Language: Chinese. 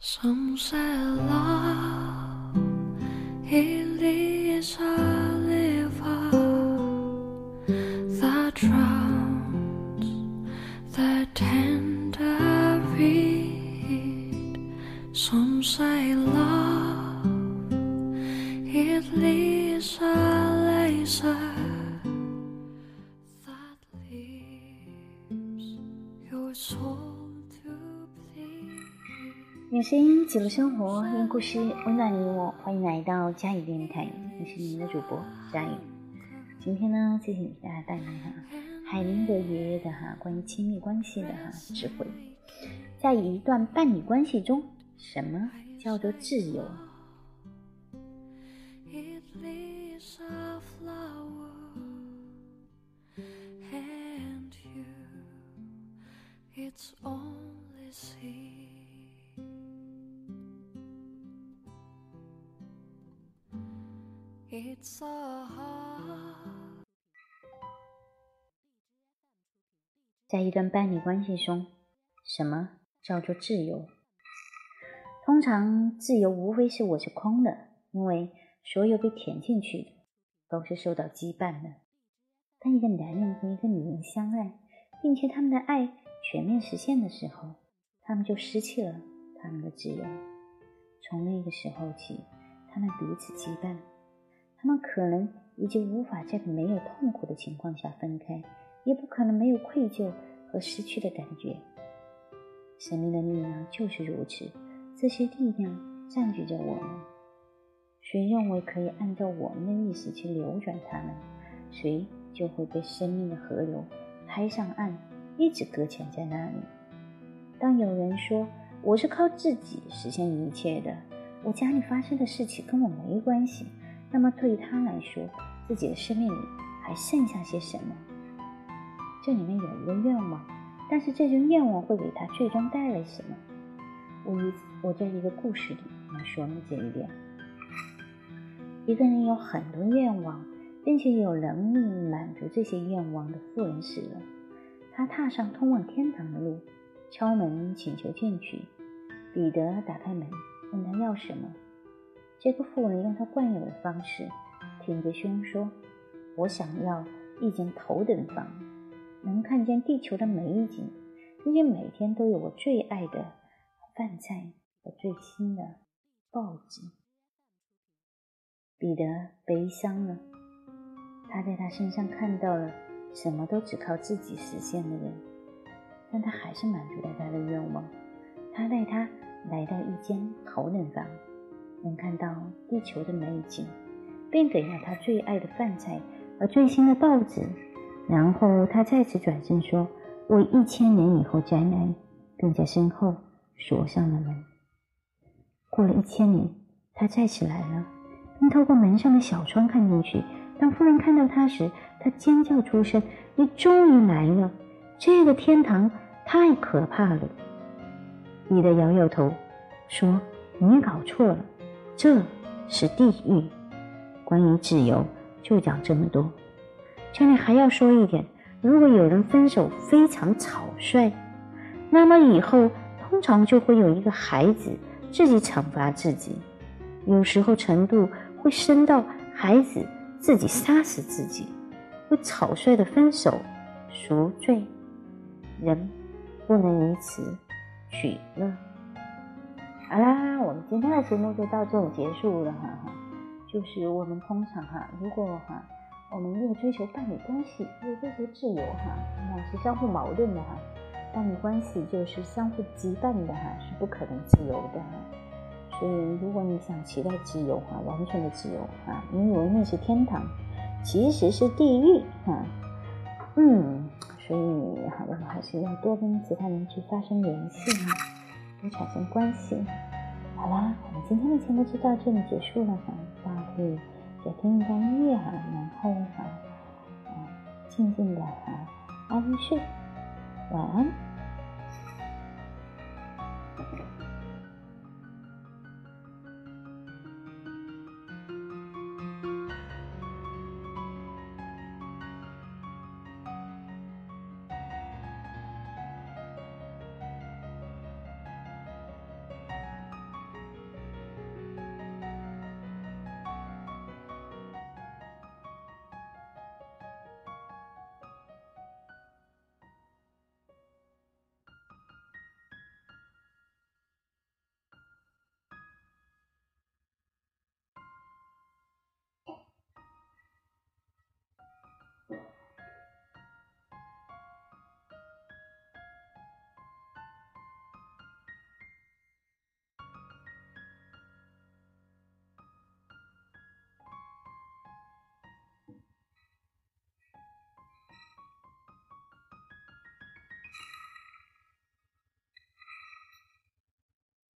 Some say love it is a river that drowns the tender reed. Some say love it is a laser 用声音记录生活，用故事温暖你我。欢迎来到佳怡电台，我是你们的主播佳怡。今天呢，继续给大家带来哈海灵格爷爷的哈关于亲密关系的哈智慧。在一段伴侣关系中，什么叫做自由？It leaves a flower, and you, it's only see. It's a heart. 在一段伴侣关系中，什么叫做自由？通常，自由无非是我是空的，因为所有被填进去的都是受到羁绊的。当一个男人和一个女人相爱，并且他们的爱全面实现的时候，他们就失去了他们的自由。从那个时候起，他们彼此羁绊，他们可能已经无法在没有痛苦的情况下分开，也不可能没有愧疚和失去的感觉。生命的力量就是如此，这些力量占据着我们。谁认为可以按照我们的意思去扭转它们，谁就会被生命的河流拍上岸，一直搁浅在那里。当有人说我是靠自己实现一切的，我家里发生的事情跟我没关系，那么对于他来说，自己的生命里还剩下些什么？这里面有一个愿望，但是这种愿望会给他最终带来什么？我一我在一个故事里来说明这一点。一个人有很多愿望，并且有能力满足这些愿望的富人死了，他踏上通往天堂的路，敲门请求进去。彼得打开门，问他要什么。这个妇人用他惯有的方式，挺着胸说：“我想要一间头等房，能看见地球的美景，并且每天都有我最爱的饭菜和最新的报纸。”彼得悲伤了，他在他身上看到了什么都只靠自己实现的人，但他还是满足了他的愿望。他带他来到一间头等房，能看到地球的美景，并给了他最爱的饭菜和最新的报纸。然后他再次转身说：“我一千年以后再来，并在身后锁上了门。”过了一千年，他再次来了，并透过门上的小窗看进去。当夫人看到他时，她尖叫出声：“你终于来了！这个天堂太可怕了！”彼得摇摇头，说：“你搞错了，这是地狱。关于自由，就讲这么多。这里还要说一点：如果有人分手非常草率，那么以后通常就会有一个孩子自己惩罚自己，有时候程度会深到孩子自己杀死自己，会草率的分手赎罪。人不能以此。”取乐。好啦，我们今天的节目就到这里结束了哈哈。就是我们通常哈，如果哈，我们又追求伴侣关系，又追求自由哈，那是相互矛盾的哈。伴侣关系就是相互羁绊的哈，是不可能自由的哈。所以，如果你想期待自由哈，完全的自由哈，你以为那是天堂，其实是地狱哈。嗯。所以，哈，我们还是要多跟其他人去发生联系哈，多产生关系。好啦，我们今天的节目就到这里结束了哈，大家可以再听一段音乐哈，然后哈，啊，静静的哈，安睡，晚安。